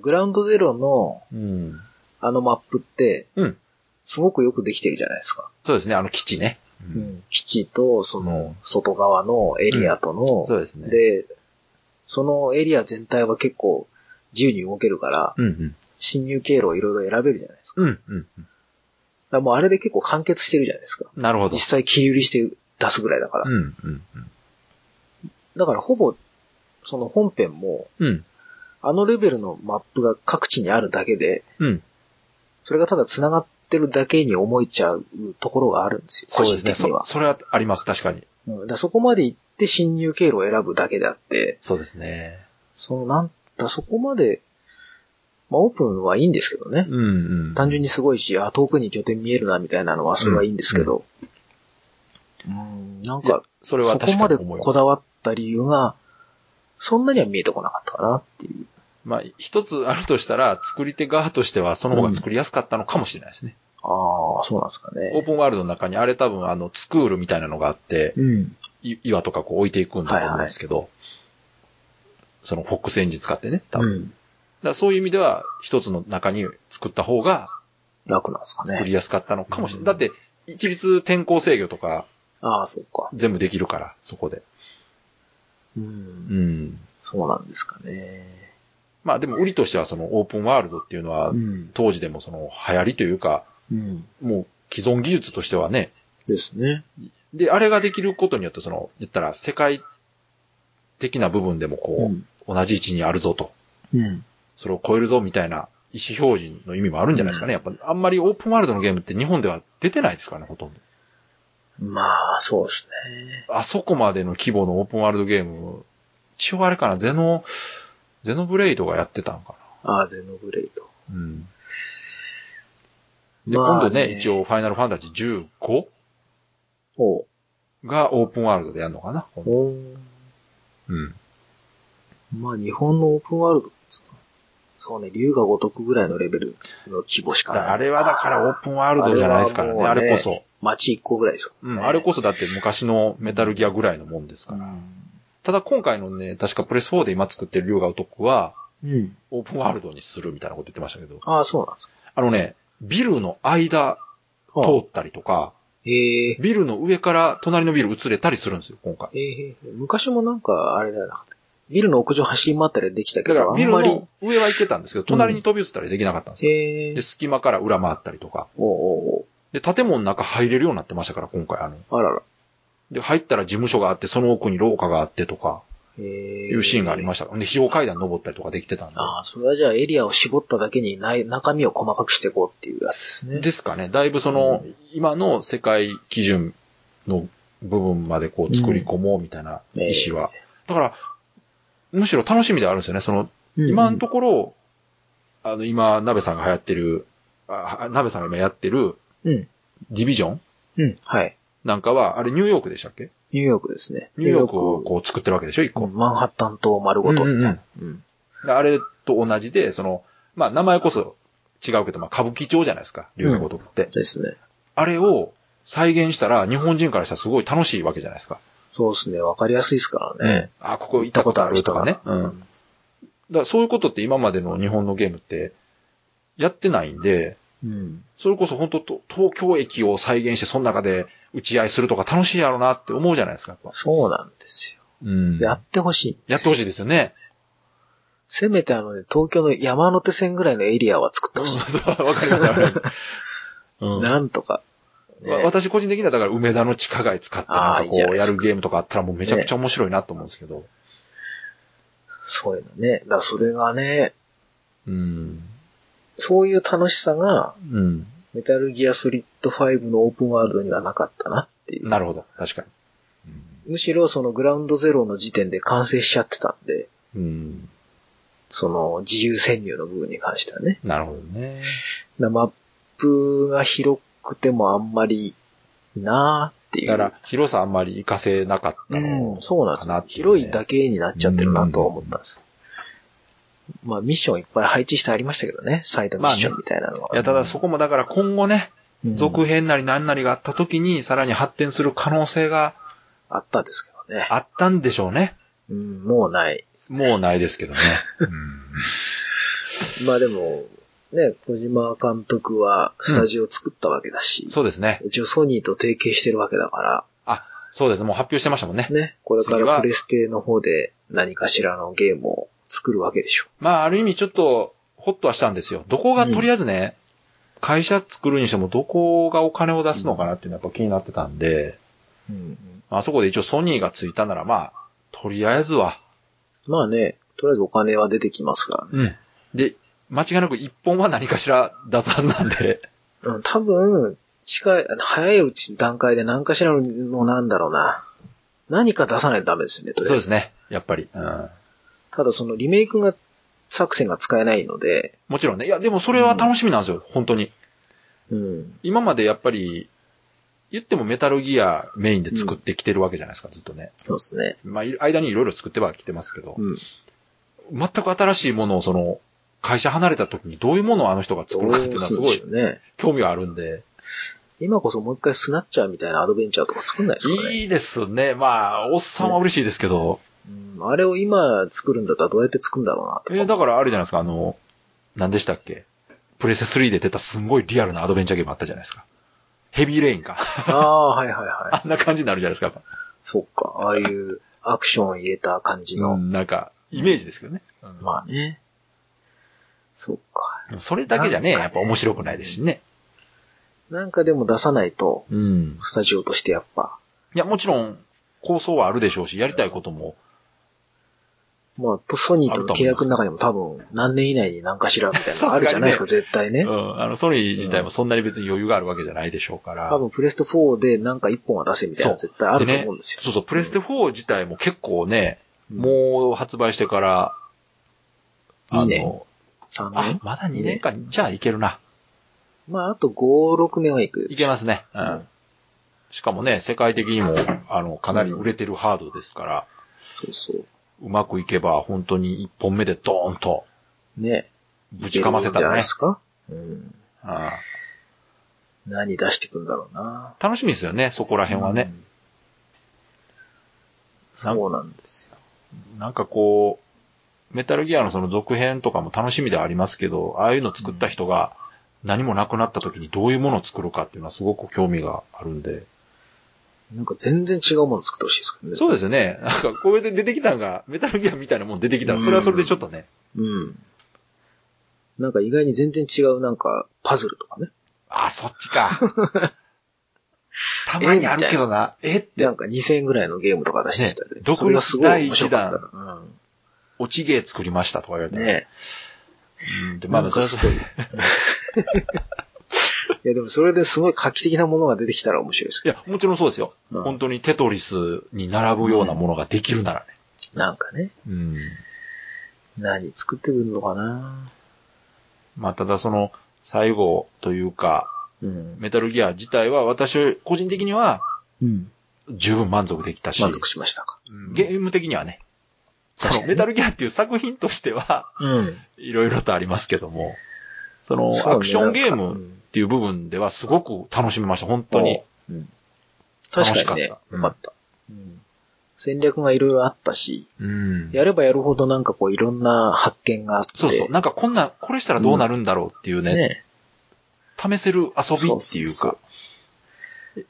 グラウンドゼロのうん。あのマップって、うん。すごくよくできてるじゃないですか。そうですね、あの基地ね。うん基地と、そうんの、外側のエリアとの、そうですね。で、そのエリア全体は結構自由に動けるから、うんうん。侵入経路をいろいろ選べるじゃないですか。うんうんうん。らもうあれで結構完結してるじゃないですか。なるほど実。際切り売りして出すぐらいだから。うん、うん、だからほぼ、その本編も、うん。うん。あのレベルのマップが各地にあるだけで、うん。それがただ繋がってるだけに思えちゃうところがあるんですよ。そうですね。そ。それはあります、確かに。うんだそこまで行って侵入経路を選ぶだけであって、そうですね。そのなんだ、そこまで、まあオープンはいいんですけどね。うん、うん。単純にすごいし、あ、遠くに拠点見えるなみたいなのはそれはいいんですけど、うん、なんいやか、それは確そこまで。こだわった理由が、そんなには見えてこなかったかなっていう。まあ、一つあるとしたら、作り手側としてはその方が作りやすかったのかもしれないですね。ああ、そうなんですかオーね。プンワールドの中にあれ多分あの、スクールみたいなのがあって、うん。い岩とかこう置いていくんだと思うんですけど、そのフォックスエンジン使ってね、多分。うん。だそういう意味では、一つの中に作った方が楽なんですかね。作りやすかったのかもしれない。うんだって、一律天候制御とかああ、そうか。全部できるから、そこで。う。うんん。そうなんですかね。まあでも売りとしてはそのオープンワールドっていうのは、ん。当時でもその流行りというか、うん。もう既存技術としてはね、ですね。で、あれができることによってその、言ったら世界的な部分でもこう、ん。同じ位置にあるぞと、うん。それを超えるぞみたいな意思表示の意味もあるんじゃないですかね。やっぱあんまりオープンワールドのゲームって日本では出てないですからね、ほとんど。まあ、そうですね。あそこまでの規模のオープンワールドゲーム、一応あれかな、ゼノ、ゼノブレイドがやってたんかああ、ゼノブレイド。な。うん。で、まあ今度ね、一応ファイナルファンタジー 15? おうがオープンワールドでやるのかな。ううん。まあ、日本のオープンワールドですか。そうね、竜が如くぐらいのレベルの規模しかない。だあれはだからオープンワールドじゃないですからね、ああれねれこそ。街一個ぐらいですよ、うん、あれこそだって昔のメタルギアぐらいのもんですから。ただ今回のね、確かプレス4で今作ってる竜が如くは、うん。オープンワールドにするみたいなこと言ってましたけど、ああ、そうなんですか。あのね、ビルの間通ったりとか、ええビルの上から隣のビル移れたりするんですよ、今回。ええ昔もなんか、あれだよな。ビルの屋上走り回ったりできたけど、だからビルの、上は行けたんですけど、隣に飛び移ったりできなかったんですよ。ええで、隙間から裏回ったりとか。おうおうで、建物の中入れるようになってましたから、今回あの。おうあらら。で、入ったら事務所があって、その奥に廊下があってとか、ええいうシーンがありました。で、非常階段登ったりとかできてたんで。ああ、それはじゃあエリアを絞っただけにない中身を細かくしていこうっていうやつですね。ですかね。だいぶその、今の世界基準の部分までこう作り込もうみたいな意思は。だから、むしろ楽しみではあるんですよね。その、うん今のところ、あの、今、鍋さんが流行ってる、あ鍋さんが今やってる、うん。ディビジョンうん。はい。なんかは、あれニューヨークでしたっけ？ニューヨークですね。ニューヨークをこう作ってるわけでしょ、一個。マンハッタン島丸ごとみたいな。うん。であれと同じで、その、まあ、名前こそ違うけど、まあ、歌舞伎町じゃないですか、龍が如くって。ですね。あれを再現したら、日本人からしたらすごい楽しいわけじゃないですか？そうですね。わかりやすいですからね。あ、ここ行ったことあるとかね。うん。だからそういうことって今までの日本のゲームってやってないんで、うん。それこそ本当と東京駅を再現してその中で打ち合いするとか楽しいやろなって思うじゃないですか、やっぱ。そうなんですよ。うんやってほしい。やってほしいですよね。せめてあのね、東京の山手線ぐらいのエリアは作ってほしい。そうわかりますわかります。うんなんとか。ねわ私個人的にはだから梅田の地下街使ってなんかこうやるゲームとかあったらもうめちゃくちゃ面白いなと思うんですけど。そういうのね。だそれがね、うん。そういう楽しさが、うん。メタルギアソリッド5のオープンワールドにはなかったなっていう。なるほど。確かむしろそのグラウンドゼロの時点で完成しちゃってたんで、に。うん。その自由潜入の部分に関してはね。なるほどね。だマップが広くてもあんまりなーっていう。だから、広さあんまり活かせなかったのうん、そうなんです広いだけになっちゃってるなとは思ったんです。まあミッションいっぱい配置してありましたけどね。サイドミッションみたいなのは。いや、ただそこもだから今後ね、うん続編なり何なりがあった時にさらに発展する可能性があったんですけどね。あったんでしょうね。うん、もうない。もうないですけどね。まあでも、ね、小島監督はスタジオを作ったわけだし、そうですね。一応ソニーと提携してるわけだかあ、そうです。もう発表してましたもんねら、。ね、これからプレステの方で何かしらのゲームを作るわけでしょ。まあ、ある意味ちょっと、ホッとはしたんですよ。どこがとりあえずね、会社作るにしてもどこがお金を出すのかなっていうのはやっぱ気になってたんで、うん。あそこで一応ソニーがついたならまあ、とりあえずは、まあね、とりあえずお金は出てきますからね。うん。で、間違いなく一本は何かしら出すはずなんで、うん、多分、近い、早いうち段階で何かしらのなんだろうな。何か出さないとダメですよね、とりあえずそうですね。やっぱり。うん。ただそのリメイクが、作戦が使えないので、もちろんね。いや、でもそれは楽しみなんですよ、本当に。うん。今までやっぱり、言ってもメタルギアメインで作ってきてるわけじゃないですか、ずっとね。そうですね。まあ、い間にいろいろ作ってはきてますけど、うん。全く新しいものをその、会社離れた時にどういうものをあの人が作るかっていうのはすごい。興味があるんで。今こそもう一回スナッチャーみたいなアドベンチャーとか作んないですかね。いいですね。まあ、おっさんは嬉しいですけど、うん、あれを今作るんだったらどうやって作るんだろうなとか。えーだからあれじゃないですか、あの、何でしたっけ？プレステ3で出たすんごいリアルなアドベンチャーゲームあったじゃないですか。ヘビーレインか。ああ、はいはいはい。あんな感じになるじゃないですか。そっか。ああいうアクションを入れた感じの。うん、なんか、イメージですけどね。うんまあね。そっか。それだけじゃね、なんかやっぱ面白くないですしね。なんかでも出さないと、うん。スタジオとしてやっぱ、いや、もちろん、構想はあるでしょうし、やりたいことも、まあ、とソニーとの契約の中にも多分何年以内に何かしらみたいなの あるじゃないですか、絶対ねう。ん、あの、ソニー自体もそんなに別に余裕があるわけじゃないでしょうから。多分プレステ4でなんか一本は出せみたいなの絶対あると思うんですよ。そうそう、プレステ4自体も結構ね、うんもう発売してから、あ二年？の、3あ年、まだ2年か、じゃあいけるな。まあ、あと5、6年はいく。いけますね。ううんん。しかもね、世界的にも、あの、かなり売れてるハードですから、そうそう。うまくいけば、本当に1本目でドーンと、ね。ぶちかませたらねないです。か？うん。あ何出してくんだろうな。あ楽しみですよね、そこら辺はね。うん。そうなんですよ。なんかこう、メタルギアのその続編とかも楽しみではありますけど、ああいうの作った人が何もなくなった時にどういうものを作るかっていうのはすごく興味があるんで。なんか全然違うもの作ってほしいですけどね。そうですよね。なんかこれで出てきたのが、メタルギアみたいなもん出てきたら、それはそれでちょっとね。うん。なんか意外に全然違うなんかパズルとかね。あ、そっちか。たまにあるけどな。えってな、んか2000円ぐらいのゲームとか出してきたり、ね独立それがすごい面白かったら。落ちゲー作りましたとか言われて。うん。ねうん。で、まだそれすごい。いやでもそれですごい画期的なものが出てきたら面白いですけいや、もちろんそうですよ。うん本当にテトリスに並ぶようなものができるならね。ど。なんかね。うん。何作ってくるのかなまあ、ただその、最後というか、うん。メタルギア自体は私、個人的にはうん。十分満足できたし、満足しましたか。うんゲーム的にはね、そのメタルギアっていう作品としては、うん。いろいろとありますけども、その、アクションゲームっていう部分ではすごく楽しめました、本当に。うん。確かにね、楽しかったよかった。うん。戦略がいろいろあったし、うん。やればやるほどなんかこういろんな発見があって。そうそう。なんかこんな、これしたらどうなるんだろうっていうね、ね。試せる遊びっていうそうそうそか、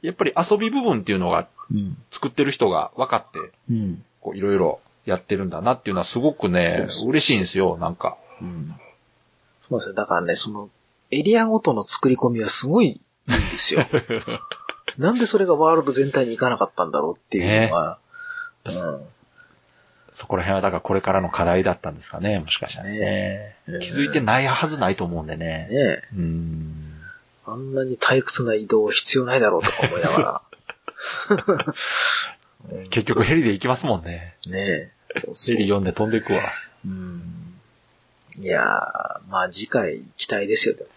やっぱり遊び部分っていうのがうん。作ってる人が分かって、うん。こういろいろやってるんだなっていうのはすごくねそう、そう嬉しいんですよ、なんか。うん。そうですね。だからね、その、エリアごとの作り込みはすごいいいんですよ。なんでそれがワールド全体に行かなかったんだろうっていうのが、そこら辺はだからこれからの課題だったんですかね、もしかしたらね。ね気づいてないはずないと思うんでうん。ね。ねうん。あんなに退屈な移動必要ないだろうとか思いながら。結局ヘリで行きますもんね。ねえ。そうそうヘリ読んで飛んでいくわ。うん。いやー、まあ次回期待ですよ、でも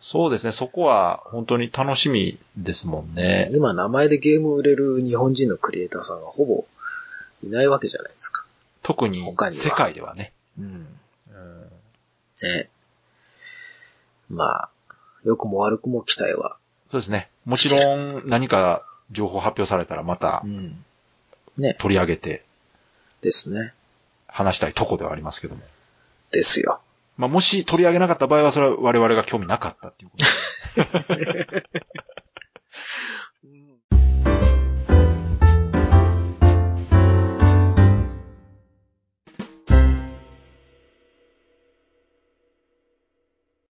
そうですね、そこは本当に楽しみですもんね。今名前でゲーム売れる日本人のクリエイターさんがほぼいないわけじゃないですか。特に世界ではね。うん。ね。まあ、良くも悪くも期待は。そうですね。もちろん何か情報発表されたらまたん。ね。取り上げてですね。話したいとこではありますけども。ですよ。まあ、もし取り上げなかった場合は、それは我々が興味なかったっていうことです。